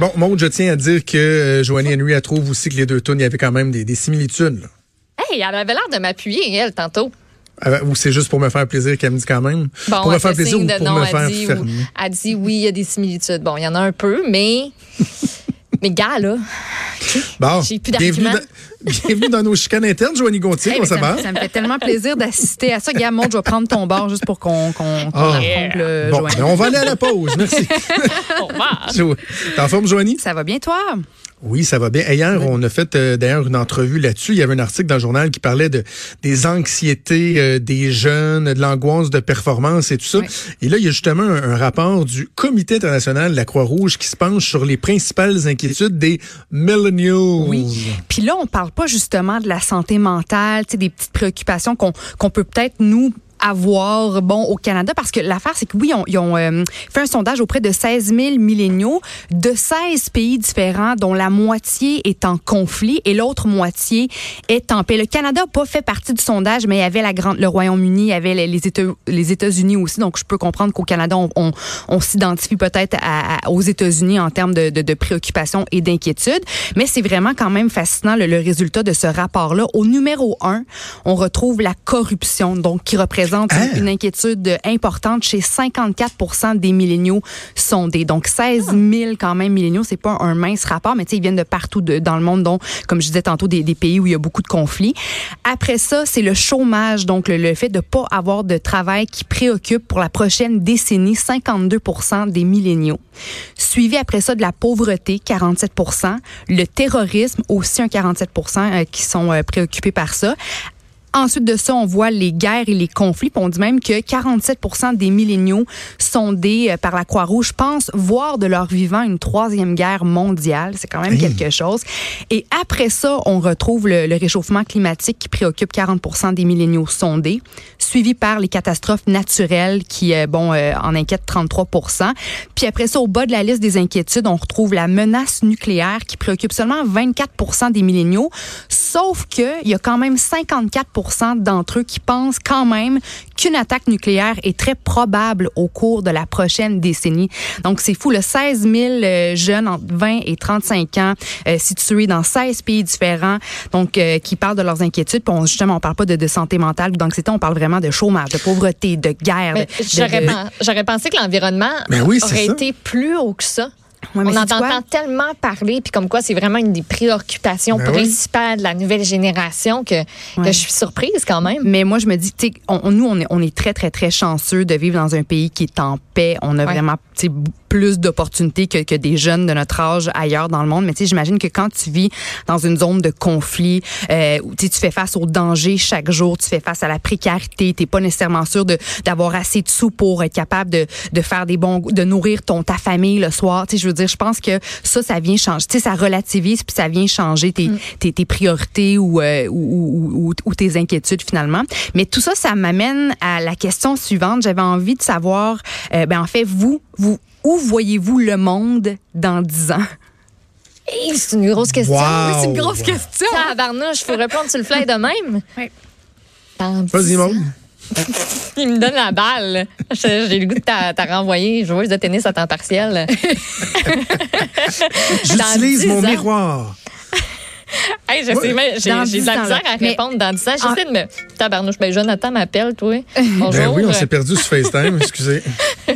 Bon, Maud, je tiens à dire que euh, Joanie Henry elle trouve aussi que les deux tunes, il y avait quand même des, des similitudes. là. Hey, elle avait l'air de m'appuyer, elle, tantôt. Ah, Ou c'est juste pour me faire plaisir qu'elle me dit quand même? Bon, pour me faire plaisir ou pour non, me faire dit, fermer? Elle dit oui, il y a des similitudes. Bon, il y en a un peu, mais. mais gars, là. Bon, J'ai plus bienvenue dans, bienvenue dans nos chicanes internes, Joanie Gontier, Hey, ça ça, va? me- ça me fait tellement plaisir d'assister à ça. Maud, je vais prendre ton bord juste pour qu'on qu'on qu'on Ah. le Bon, ben, on va aller à la pause, merci. T'es en forme, Joanie? Ça va bien, toi? Oui, ça va bien. Hier, on a fait euh, d'ailleurs une entrevue là-dessus. Il y avait un article dans le journal qui parlait de des anxiétés euh, des jeunes, de l'angoisse de performance et tout ça. Oui. Et là, il y a justement un, un rapport du Comité international de la Croix-Rouge qui se penche sur les principales inquiétudes des millennials. Oui. Puis là, on parle pas justement de la santé mentale, tu sais, des petites préoccupations qu'on qu'on peut peut-être nous avoir bon au Canada parce que l'affaire c'est que oui on- ils ont euh, fait un sondage auprès de 16 000 milléniaux de 16 pays différents dont la moitié est en conflit et l'autre moitié est en paix. Le Canada n'a pas fait partie du sondage mais il y avait la grande le Royaume-Uni, il y avait les, États les États-Unis aussi donc je peux comprendre qu'au Canada on, on, s'identifie peut-être aux États-Unis en termes de, de, de préoccupation et d'inquiétude mais c'est vraiment quand même fascinant le, le résultat de ce rapport-là. Au numéro un, on retrouve la corruption, donc qui représente Hein? une, inquiétude importante chez 54 des milléniaux sondés. Donc 16 000 quand même milléniaux, c'est pas un mince rapport, mais tu sais ils viennent de partout de- dans le monde, dont comme je disais tantôt des, des pays où il y a beaucoup de conflits. Après ça, c'est le chômage, donc le, le fait de pas avoir de travail qui préoccupe pour la prochaine décennie 52% des milléniaux. Suivi après ça de la pauvreté, 47% le terrorisme, aussi un 47% euh, qui sont euh, préoccupés par ça. Ensuite de ça, on voit les guerres et les conflits. Puis on dit même que 47 des milléniaux sondés euh, par la Croix-Rouge pensent voir de leur vivant une troisième guerre mondiale. C'est quand même Hey. quelque chose. Et après ça, on retrouve le, le réchauffement climatique qui préoccupe 40% des milléniaux sondés, suivi par les catastrophes naturelles qui, euh, bon, euh, en inquiètent 33 Puis après ça, au bas de la liste des inquiétudes, on retrouve la menace nucléaire qui préoccupe seulement 24 des milléniaux. Sauf que il y a quand même 54 d'entre eux qui pensent quand même qu'une attaque nucléaire est très probable au cours de la prochaine décennie. Donc c'est fou, le 16 000 euh, jeunes entre 20 et 35 ans euh, situés dans 16 pays différents, donc euh, qui parlent de leurs inquiétudes. Puis on, justement, on parle pas de, de santé mentale ou d'anxiété, on parle vraiment de chômage, de pauvreté, de guerre. J'aurais de- pensé que l'environnement Ben oui, aurait ça. été plus haut que ça. Ouais, On en entend tellement parler, puis comme quoi c'est vraiment une des préoccupations Ben oui. principales de la nouvelle génération que, je suis surprise quand même. Mais moi, je me dis, on, nous, on est, on est très, très, très chanceux de vivre dans un pays qui est en paix. On a Ouais. vraiment, plus d'opportunités que, que des jeunes de notre âge ailleurs dans le monde. Mais tu sais, j'imagine que quand tu vis dans une zone de conflit, euh, où tu sais, tu fais face au danger chaque jour, tu fais face à la précarité, t'es pas nécessairement sûr d'avoir assez de sous pour être capable de, de faire des bons, de nourrir ton ta famille le soir. Tu sais, je veux dire, je pense que ça, ça vient changer. Tu sais, ça relativise puis ça vient changer tes, tes, tes priorités ou, euh, ou, ou, ou- ou tes inquiétudes finalement. Mais tout ça, ça m'amène à la question suivante. J'avais envie de savoir, euh, ben en fait, vous, vous, où voyez-vous le monde dans 10 ans? Hey, c'est une grosse question. Wow. C'est une grosse question. Tabarnouche, faut répondre sur le fly de même. Oui. Vas-y. Il me donne la balle. J'ai le goût de t'a t'a renvoyer joueuse de tennis à temps partiel. J'utilise mon ans. miroir. Hey, je sais, mais j'ai de la misère à répondre dans 10 ans. J'essaie de me. Tabarnouche, ben Jonathan m'appelle, toi. Bonjour. Ben oui, on s'est perdu sur FaceTime, excusez.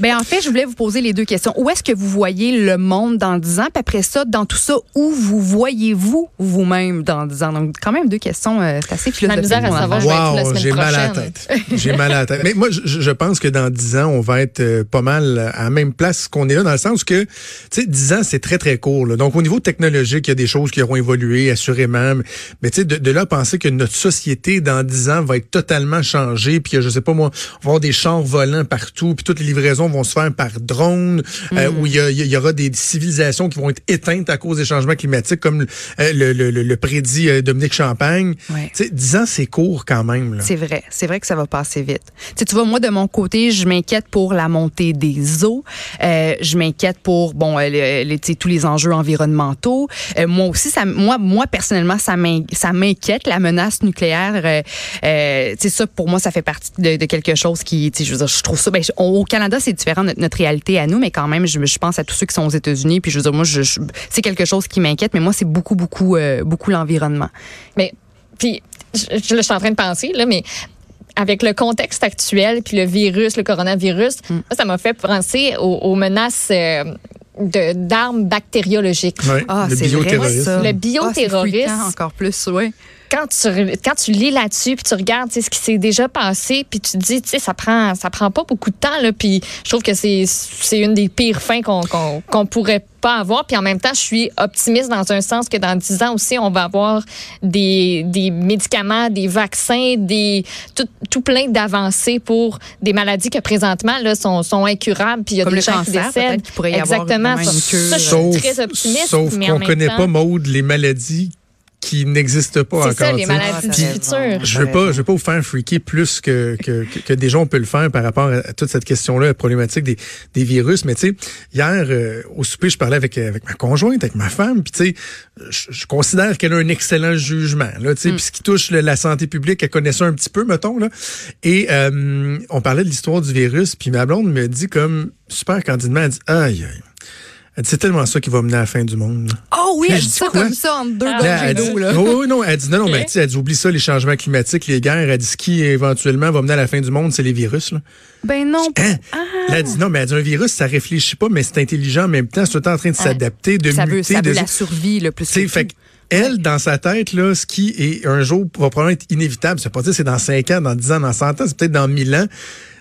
Ben en fait, je voulais vous poser les deux questions. Où est-ce que vous voyez le monde dans 10 ans? Puis après ça, dans tout ça, où vous voyez-vous vous-même dans 10 ans? Donc, quand même deux questions, euh, c'est assez philosophique. misère à savoir, Wow, semaine j'ai mal à la tête. J'ai mal à la tête. Mais moi, je, je pense que dans 10 ans, on va être euh, pas mal à la même place qu'on est là, dans le sens que, tu sais, 10 ans, c'est très, très court. là. Donc, au niveau technologique, il y a des choses qui auront évolué, assurément. Mais tu sais, de, de, là penser que notre société dans dix ans va être totalement changée, puis je sais pas moi, on va avoir des chars volants partout, puis toutes les livraisons vont se faire par drone, euh, mm. où il y, y, aura des civilisations qui vont être éteintes à cause des changements climatiques, comme euh, le, le, le, prédit euh, Dominique Champagne. Ouais. Tu sais, dix ans, c'est court quand même. C'est vrai, c'est vrai que ça va passer vite. tu vois, moi de mon côté, je m'inquiète pour la montée des eaux, je m'inquiète pour bon, les, tous les enjeux environnementaux. moi aussi, ça, moi, moi personnellement, ça m'inquiète la menace nucléaire. Euh, euh, ça pour moi, ça fait partie de, de quelque chose qui, je veux dire, je trouve ça. Ben, au Canada, c'est différent notre, notre, réalité à nous, mais quand même, je, je, pense à tous ceux qui sont aux États-Unis. Puis je veux dire, moi, je, c'est quelque chose qui m'inquiète, mais moi, c'est beaucoup, beaucoup, euh, beaucoup l'environnement. Mais puis, je, je, suis en train de penser là, mais avec le contexte actuel, puis le virus, le coronavirus, mm. ça m'a fait penser aux, aux menaces euh, d'armes bactériologiques. ah, le bioterrorisme. Le bioterrorisme. Ah, encore plus, oui. Quand tu, quand tu lis là-dessus, puis tu regardes ce qui s'est déjà passé, puis tu te dis, tu sais, ça prend, ça prend pas beaucoup de temps, là, puis je trouve que c'est une des pires fins qu'on qu'on pourrait pas avoir. Puis en même temps, je suis optimiste dans un sens que dans 10 ans aussi, on va avoir des, des médicaments, des vaccins, des tout, tout plein d'avancées pour des maladies que présentement là, sont, sont incurables. Puis il y a Comme des gens cancer, qui décèdent. pourrait y Exactement. Avoir cure. Ça, je suis très optimiste. Sauf qu'on ne connaît temps, pas, Maude, les maladies qui n'existe pas encore. C'est ça, les maladies du futur. Je veux pas, je veux pas vous faire freaker plus que, que, que, des gens peuvent le faire par rapport à toute cette question-là, la problématique des, des virus. Mais tu sais, hier, euh, au souper, je parlais avec, avec ma conjointe, avec ma femme, puis tu sais, je, je, considère qu'elle a un excellent jugement, là, tu sais, mm. puis ce qui touche la santé publique, elle connaît ça un petit peu, mettons, là. Et euh, on parlait de l'histoire du virus, puis ma blonde me dit comme, super candidement, elle dit, aïe, aïe. Elle dit, c'est tellement ça qui va mener à la fin du monde. Oh oui, elle dit ça comme ça entre deux ah, d'eau. Là. Oh, non, elle dit, non, non, mais elle dit, oublie ça, les changements climatiques, les guerres. Elle dit, ce qui éventuellement va mener à la fin du monde, c'est les virus. Là. Ben non. Hein? Ah. Elle dit, non, mais elle dit, un virus, ça réfléchit pas, mais c'est intelligent en même temps. C'est tout le temps en train de s'adapter, de ça muter. Veut, ça de... veut la survie, le plus. C'est fait elle, dans sa tête, là, ce qui est un jour va probablement être inévitable, c'est pas dire c'est dans 5 ans, dans 10 ans, dans 100 ans, c'est peut-être dans 1000 ans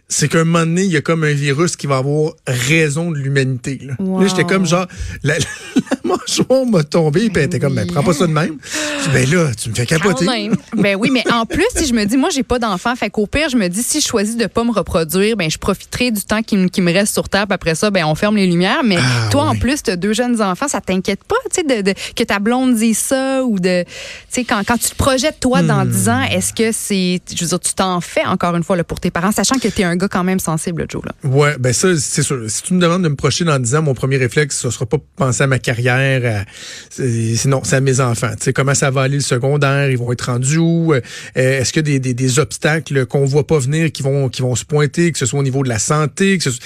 c'est qu'un moment donné, il y a comme un virus qui va avoir raison de l'humanité. Là, wow. là j'étais comme genre, la, la mâchoire m'a tombé, puis elle était comme, ben, prends pas ça de même. Ben là, tu me fais capoter. ben oui, mais en plus, si je me dis, moi, j'ai pas d'enfant, fait qu'au pire, je me dis, si je choisis de pas me reproduire, ben, je profiterai du temps qui, qui me reste sur Terre, puis après ça, ben, on ferme les lumières. Mais ah, toi, en plus, t'as deux jeunes enfants, ça t'inquiète pas, tu sais, de, de, que ta blonde dise ça, ou de, tu sais, quand, quand tu te projettes, toi, dans Hmm. 10 ans, est-ce que c'est, je veux dire, tu t'en fais encore une fois, là, pour tes parents, sachant que t'es un gars quand même sensible, Joe, là. Ouais, ben ça, c'est sûr. Si tu me demandes de me projeter dans 10 ans, mon premier réflexe, ce sera pas penser à ma carrière, à, c'est, à mes enfants. Tu sais, comment ça va aller le secondaire, ils vont être rendus où, euh, est-ce qu'il y a des, des, des obstacles qu'on voit pas venir qui vont, qui vont se pointer, que ce soit au niveau de la santé, que ce soit,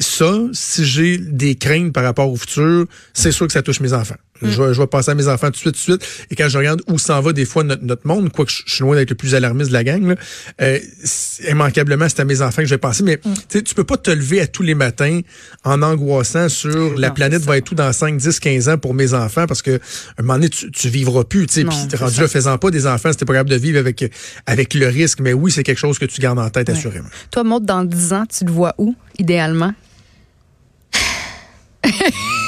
ça, si j'ai des craintes par rapport au futur, c'est sûr que ça touche mes enfants. Mm. Je, vais, je vais passer à mes enfants tout de suite, tout de suite. Et quand je regarde où s'en va des fois notre, notre monde, quoique je, je suis loin d'être le plus alarmiste de la gang, là, euh, immanquablement, c'est à mes enfants que je vais penser. Mais Mm. tu peux pas te lever à tous les matins en angoissant sur la planète va être où dans 5, 10, 15 ans pour mes enfants parce que un moment donné, tu, tu vivras plus. tu sais. Non, Puis rendu là, faisant pas des enfants, c'était pas capable de vivre avec, avec le risque. Mais oui, c'est quelque chose que tu gardes en tête, Ouais. assurément. Toi, Maud, dans 10 ans, tu te vois où, idéalement?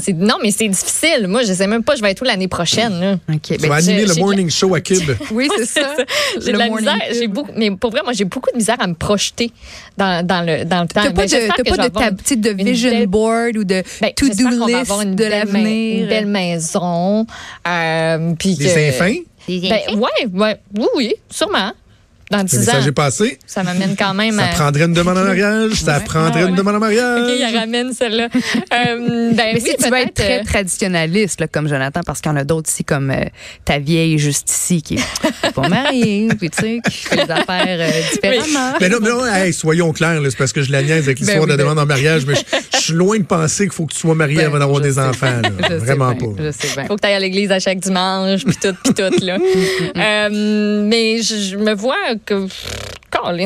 C'est non mais c'est difficile. Moi, je sais même pas je vais être où l'année prochaine. Là. OK. Tu ben, vas animer le morning show à Cube. oui, c'est ça. J'ai Le de la morning misère, j'ai beaucoup, mais pour vrai, moi, j'ai beaucoup de misère à me projeter dans, dans le dans le temps. T'as pas Ben, de, pas de, ta, de vision belle- board ou de Ben, qu'on va list avoir une de belle, l'avenir. une belle maison. Euh, puis Des que- infins? Ben, ouais, ouais, oui, oui, sûrement. Dans Le 10 ans, est passé. ça m'amène quand même Ça à... prendrait une demande en mariage. Ça Ouais. prendrait Ah, une demande en mariage. OK, il ramène celle-là. Euh, ben Mais oui, si tu veux être très euh, traditionnaliste, là, comme Jonathan, parce qu'il y en a d'autres ici, comme euh, ta vieille juste ici, qui est pas mariée, puis tu sais, qui fait les affaires euh, différemment. Mais non, mais non, hey, soyons clairs, c'est parce que je la niaise avec l'histoire Ben oui, de la demande ben- en mariage, mais je, je suis loin de penser qu'il faut que tu sois marié Ben, avant d'avoir des sais enfants. bien, là. je sais Vraiment pas. Je sais bien. faut que tu ailles à l'église à chaque dimanche, puis tout, puis tout, là. Euh, mais je, je me vois que...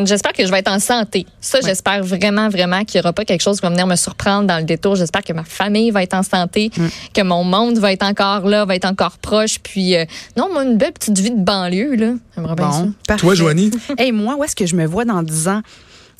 J'espère que je vais être en santé. Ça, j'espère vraiment, vraiment qu'il n'y aura pas quelque chose qui va venir me surprendre dans le détour. J'espère que ma famille va être en santé, que mon monde va être encore là, va être encore proche. Puis, euh, non, moi, une belle petite vie de banlieue, là. J'aimerais bien ça. Bon, parfait. Toi, Joanie? Hey, moi, où est-ce que je me vois dans 10 ans?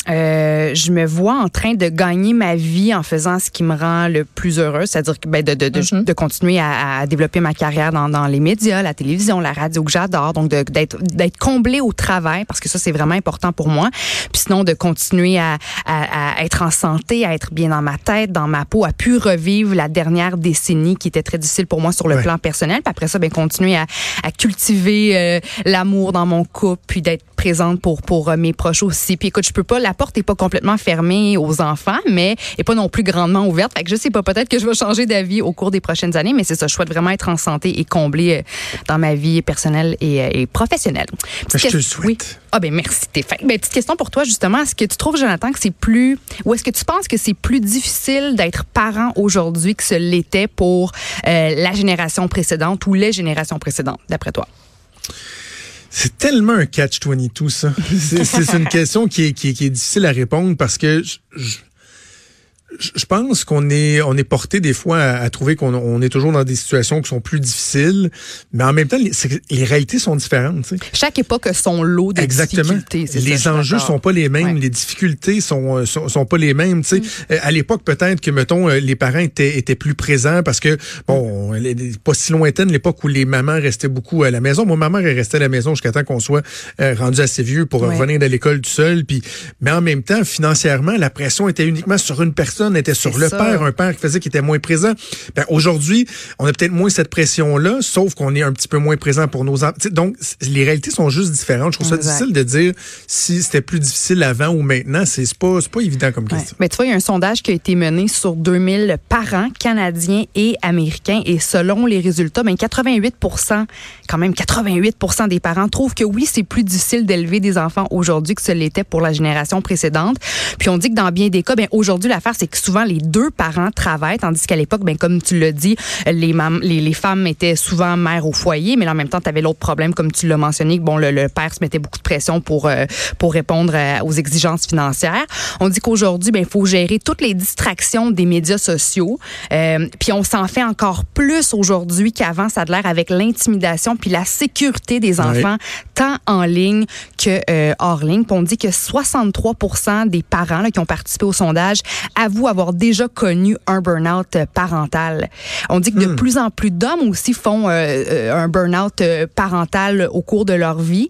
Euh, je me vois en train de gagner ma vie en faisant ce qui me rend le plus heureux, c'est-à-dire ben, de, de, de, mm-hmm. de, continuer à, à, développer ma carrière dans, dans, les médias, la télévision, la radio que j'adore, donc d'être d'être comblé au travail parce que ça c'est vraiment important pour moi. Puis sinon de continuer à, à, à, être en santé, à être bien dans ma tête, dans ma peau, à pu revivre la dernière décennie qui était très difficile pour moi sur le plan personnel. Puis après ça, ben continuer à, à cultiver euh, l'amour dans mon couple, puis d'être présente pour pour euh, mes proches aussi. Puis écoute, je peux pas la porte est pas complètement fermée aux enfants, mais est pas non plus grandement ouverte. Fait que je sais pas, peut-être que je vais changer d'avis au cours des prochaines années, mais c'est ça, je souhaite vraiment être en santé et comblée euh, dans ma vie personnelle et, euh, et professionnelle. Ben, je te le souhaite. Oui. Ah ben merci Stéphane. Ben, petite question pour toi justement, est-ce que tu trouves Jonathan que c'est plus ou est-ce que tu penses que c'est plus difficile d'être parent aujourd'hui que ce l'était pour euh, la génération précédente ou les générations précédentes d'après toi? C'est tellement un catch-22, ça. C'est une question qui est, qui, est, qui est, difficile à répondre parce que je, je pense qu'on est on est porté des fois à, trouver qu'on on est toujours dans des situations qui sont plus difficiles, mais en même temps les, les réalités sont différentes. sais. Chaque époque a son lot de Exactement. difficultés. Les enjeux sont pas les mêmes, les difficultés sont, euh, sont, sont pas les mêmes. Tu sais, mm. Euh, à l'époque peut-être que mettons euh, les parents étaient étaient plus présents parce que bon, pas si lointaine l'époque où les mamans restaient beaucoup à la maison. Moi, ma mère elle restait à la maison jusqu'à temps qu'on soit rendu assez vieux pour revenir de l'école tout seul. Puis, mais en même temps, financièrement, la pression était uniquement sur une personne était sur le père, un père qui faisait qui était moins présent. Ben, aujourd'hui, on a peut-être moins cette pression-là, sauf qu'on est un petit peu moins présent pour nos enfants. Donc, les réalités sont juste différentes. Je trouve ça difficile de dire si c'était plus difficile avant ou maintenant. C'est pas, pas évident comme question. Mais tu vois, il y a un sondage qui a été mené sur 2000 parents canadiens et américains et selon les résultats, ben 88% quand même 88% des parents trouvent que oui, c'est plus difficile d'élever des enfants aujourd'hui que ce l'était pour la génération précédente. Puis on dit que dans bien des cas, ben aujourd'hui l'affaire c'est que souvent les deux parents travaillent, tandis qu'à l'époque, ben comme tu l'as dit, les, les, les, femmes étaient souvent mères au foyer, mais en même temps, tu avais l'autre problème, comme tu l'as mentionné, que bon, le, le, père se mettait beaucoup de pression pour euh, pour répondre euh, aux exigences financières. On dit qu'aujourd'hui, ben il faut gérer toutes les distractions des médias sociaux, euh, puis on s'en fait encore plus aujourd'hui qu'avant, ça a l'air avec l'intimidation puis la sécurité des enfants, tant en ligne que hors ligne. Puis on dit que 63% des parents là, qui ont participé au sondage avouent avoir déjà connu un burn-out parental. On dit que de hmm. plus en plus d'hommes aussi font euh, euh, un burn-out euh, parental au cours de leur vie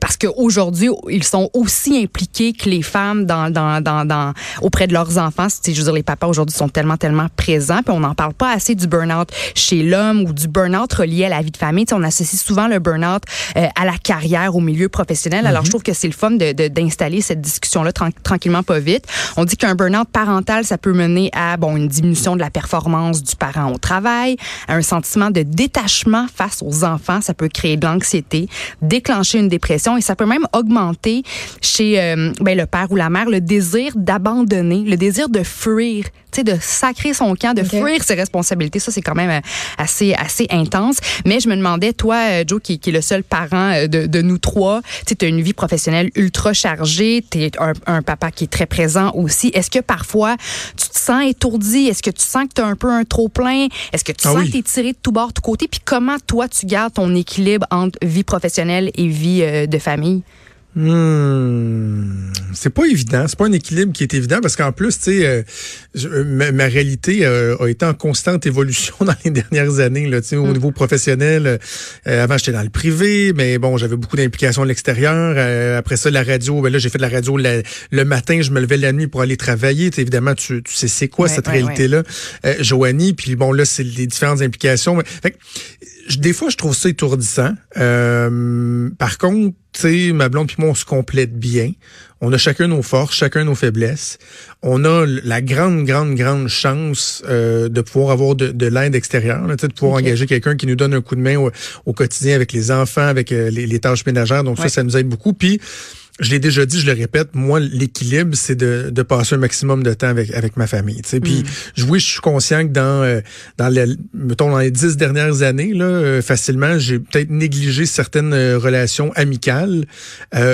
parce qu'aujourd'hui, ils sont aussi impliqués que les femmes dans, dans, dans, dans auprès de leurs enfants. Je veux dire, les papas aujourd'hui sont tellement, tellement présents, puis on n'en parle pas assez du burn-out chez l'homme ou du burn-out relié à la vie de famille. on associe souvent le burn-out à la carrière, au milieu professionnel. Alors, je mhm. trouve que c'est le fun d'installer de, cette discussion-là tranquillement, pas vite. On dit qu'un burn-out parental, ça peut mener à bon une diminution de la performance du parent au travail, à un sentiment de détachement face aux enfants. Ça peut créer de l'anxiété, déclencher une dépression et ça peut même augmenter chez euh, ben, le père ou la mère le désir d'abandonner, le désir de fuir, tu sais, de sacrer son camp, de fuir ses responsabilités. Ça, c'est quand même euh, assez assez intense. Mais je me demandais, toi, euh, Joe, qui, qui est le seul parent de, de nous trois, tu as une vie professionnelle ultra chargée, tu es un, un papa qui est très présent aussi. Est-ce que parfois tu te sens étourdi? Est-ce que tu sens que tu as un peu un trop-plein? Est-ce que tu ah sens que tu es tiré de tout bord, de tout côté? Puis comment, toi, tu gardes ton équilibre entre vie professionnelle et vie euh, de famille? Hmm. C'est pas évident. C'est pas un équilibre qui est évident parce qu'en plus, tu sais, euh, euh, ma, réalité euh, a été en constante évolution dans les dernières années. Là, au hmm. niveau professionnel, avant j'étais dans le privé, mais bon, j'avais beaucoup d'implications à l'extérieur. après ça, la radio, ben là j'ai fait de la radio le matin, je me levais la nuit pour aller travailler. évidemment, tu, tu sais c'est quoi cette réalité-là, Joanie. Puis bon, là c'est les différentes implications. Fait, des fois, je trouve ça étourdissant. par contre sais, ma blonde puis moi, on se complète bien. On a chacun nos forces, chacun nos faiblesses. On a la grande, grande, grande chance euh, de pouvoir avoir de, l'aide extérieure, de pouvoir engager quelqu'un qui nous donne un coup de main au, quotidien avec les enfants, avec euh, les, tâches ménagères. Donc ça, ça nous aide beaucoup. Puis je l'ai déjà dit, je le répète, moi, l'équilibre, c'est de, de passer un maximum de temps avec, avec ma famille. Puis, mm. oui, je suis conscient que dans, euh, dans, les, mettons, dans les dix dernières années, là, euh, facilement, j'ai peut-être négligé certaines euh, relations amicales,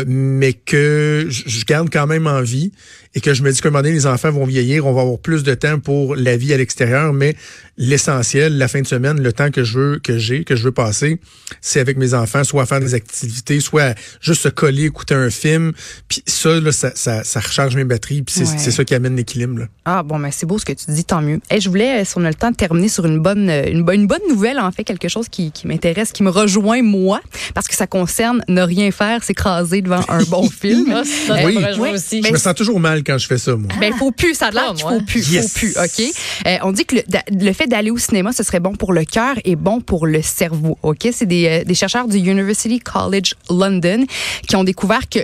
mais que je garde quand même en vie et que je me dis qu'à un moment donné, les enfants vont vieillir, on va avoir plus de temps pour la vie à l'extérieur, mais l'essentiel, la fin de semaine, le temps que je veux, que j'ai, que je veux passer, c'est avec mes enfants, soit à faire des activités, soit juste se coller, écouter un film. Puis ça, là, ça, ça, ça recharge mes batteries, puis c'est Ouais. ça qui amène l'équilibre. là. Ah bon, mais c'est beau ce que tu dis, tant mieux. Et je voulais, euh, si on a le temps, de terminer sur une bonne, euh, une, une bonne nouvelle, en fait, quelque chose qui, qui m'intéresse, qui me rejoint moi, parce que ça concerne ne rien faire, s'écraser devant un bon film. Ah, ça, Oui. ça me rejoint aussi. Je me sens toujours mal quand je fais ça, moi. Ben, faut plus, ça a l'air Ah, qu'il faut plus, Yes. faut plus, OK? Euh, on dit que le, le fait d'aller au cinéma, ce serait bon pour le cœur et bon pour le cerveau, OK? C'est des, euh, des chercheurs du University College London qui ont découvert que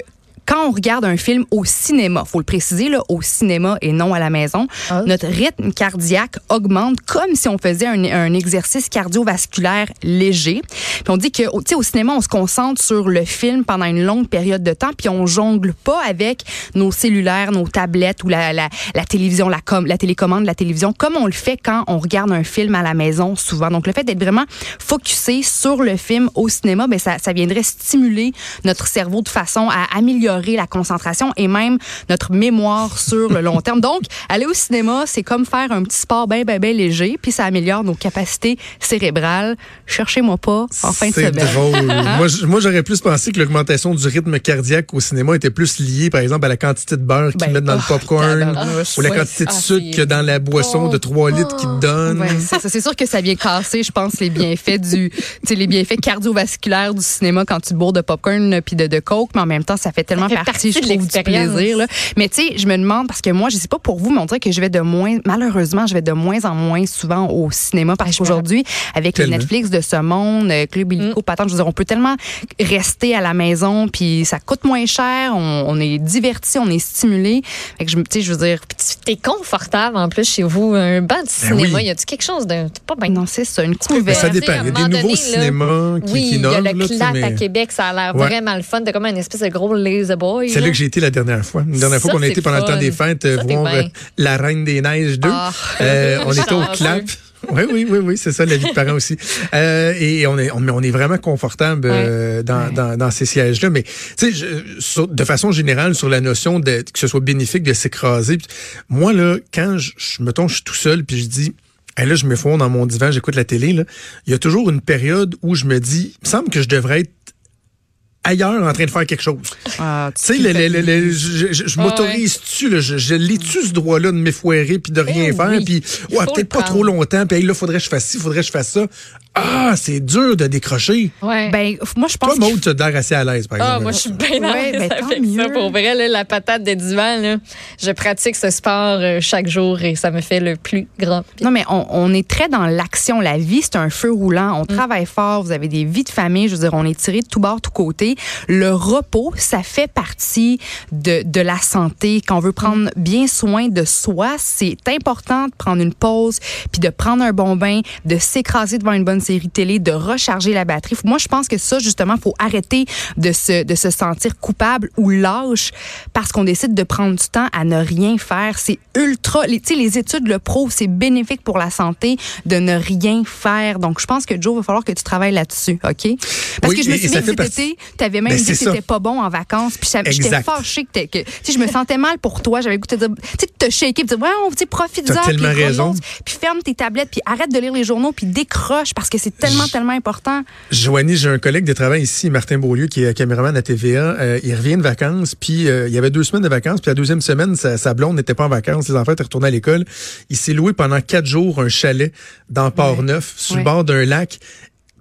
quand on regarde un film au cinéma, faut le préciser là, au cinéma et non à la maison, Ah. notre rythme cardiaque augmente comme si on faisait un, un exercice cardiovasculaire léger. Puis on dit que au- tu sais au cinéma, on se concentre sur le film pendant une longue période de temps, puis on jongle pas avec nos cellulaires, nos tablettes ou la, la, la télévision, la, com, la télécommande, la télévision, comme on le fait quand on regarde un film à la maison souvent. Donc le fait d'être vraiment focusé sur le film au cinéma, ben ça, ça viendrait stimuler notre cerveau de façon à améliorer la concentration et même notre mémoire sur le long terme. Donc aller au cinéma, c'est comme faire un petit sport bien bien bien léger, puis ça améliore nos capacités cérébrales. Cherchez-moi pas en fin de C'est semaine. drôle. moi, j- moi, j'aurais plus pensé que l'augmentation du rythme cardiaque au cinéma était plus liée, par exemple, à la quantité de beurre qu'ils Ben, mettent dans le oh, popcorn tabarnouche. ou la quantité de Ah, sucre a dans la boisson de 3 litres qu'ils te donnent. Ouais, c'est ça. C'est sûr que ça vient casser, je pense, les bienfaits du, les bienfaits cardiovasculaires du cinéma quand tu bourres de popcorn puis de, de coke, mais en même temps, ça fait tellement fait partie, partie je trouve, du l'expérience. plaisir. Là. Mais tu sais, je me demande parce que moi, je sais pas pour vous, mais on dirait que je vais de moins, malheureusement, je vais de moins en moins souvent au cinéma parce me qu'aujourd'hui, avec les. Netflix de ce monde, euh, Club Illico, patente, je veux dire, on peut tellement rester à la maison puis ça coûte moins cher, on, on est diverti, on est stimulé. Fait que je, tu sais, je veux dire, T'es confortable en plus chez vous. Un banc de cinéma, oui. y a-tu quelque chose de. Pas bien? non, c'est ça, une Mais couverte. ça dépend. à Il y a des nouveaux donné, là, cinémas qui, oui, qui il y a le là, clap à mais Québec, ça a l'air Ouais. vraiment le fun. T'as comme une espèce de gros laser boy. c'est là que j'ai été la dernière fois. La dernière fois qu'on a été pendant le temps des fêtes euh, Ça, voir euh, La Reine des Neiges 2. Ah. Euh, on était au clap. Oui, oui, oui, oui, c'est ça, la vie de parents aussi. Euh, et on est, on, on est vraiment confortable euh, dans, Ouais. dans, dans ces sièges-là. Mais tu sais, de façon générale, sur la notion de que ce soit bénéfique de s'écraser. Moi là, quand je, je mettons, je suis tout seul, puis je dis. Hey, là, je me fonds dans mon divan, j'écoute la télé. Là. Il y a toujours une période où je me dis, il me semble que je devrais être ailleurs en train de faire quelque chose. Ah, Tu sais, je, m'autorise-tu, là, je, je l'ai-tu ce droit-là de m'effoirer puis de rien Eh faire, oui. puis ouais, peut-être pas trop longtemps, puis hey, là, faudrait que je fasse ci, faudrait que je fasse ça. Ah, c'est dur de décrocher. Ouais. Ben, moi, je pense Toi, Maud, tu as l'air assez à l'aise, par Ah, exemple. moi, je suis bien à Ouais, l'aise ben, tant avec ça. mieux. Pour vrai, là, la patate de divan, là, je pratique ce sport euh, chaque jour et ça me fait le plus grand. Non, mais on, on est très dans l'action. La vie, c'est un feu roulant. On travaille fort. Vous avez des vies de famille. Je veux dire, on est tiré de tout bord, tout côté. Le repos, ça fait partie de, de la santé. Quand on veut prendre bien soin de soi, c'est important de prendre une pause, puis de prendre un bon bain, de s'écraser devant une bonne série télé, de recharger la batterie. Moi, je pense que ça, justement, faut arrêter de se, de se sentir coupable ou lâche parce qu'on décide de prendre du temps à ne rien faire. C'est ultra, tu sais, les études le prouvent, c'est bénéfique pour la santé de ne rien faire. Donc, je pense que Joe, il va falloir que tu travailles là-dessus, OK? Parce Oui, que je me souviens que cet été, tu avais même Ben, dit que t'étais pas bon en vacances, puis j'étais fâchée que, que tu je me sentais mal pour toi. J'avais le goût de tu te shaker, puis dire, ouais, sais, profite-en, puis tellement raison. puis ferme tes tablettes, puis arrête de lire les journaux, puis décroche parce que c'est tellement, tellement important. Joanie, j'ai un collègue de travail ici, Martin Beaulieu, qui est caméraman à TVA. Euh, il revient de vacances, puis euh, il y avait deux semaines de vacances, puis la deuxième semaine, sa, sa blonde n'était pas en vacances, les enfants étaient retournés à l'école. Il s'est loué pendant quatre jours un chalet dans Port-Neuf, sur Ouais. le bord d'un lac.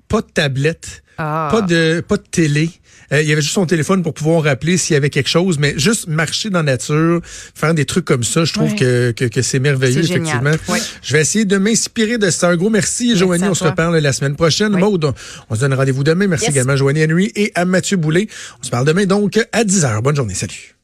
Pas de tablette, Ah. pas de pas de télé. Euh, il y avait juste son téléphone pour pouvoir rappeler s'il y avait quelque chose, mais juste marcher dans la nature, faire des trucs comme ça, je trouve Ouais. que, que, que c'est merveilleux, effectivement. Ouais. Je vais essayer de m'inspirer de ça. Un gros merci, Joanie. On se reparle la semaine prochaine. Oui. Maude, on, se donne rendez-vous demain. Merci Yes. également à Joanie Henry et à Mathieu Boulay. On se parle demain donc à 10h. Bonne journée. Salut.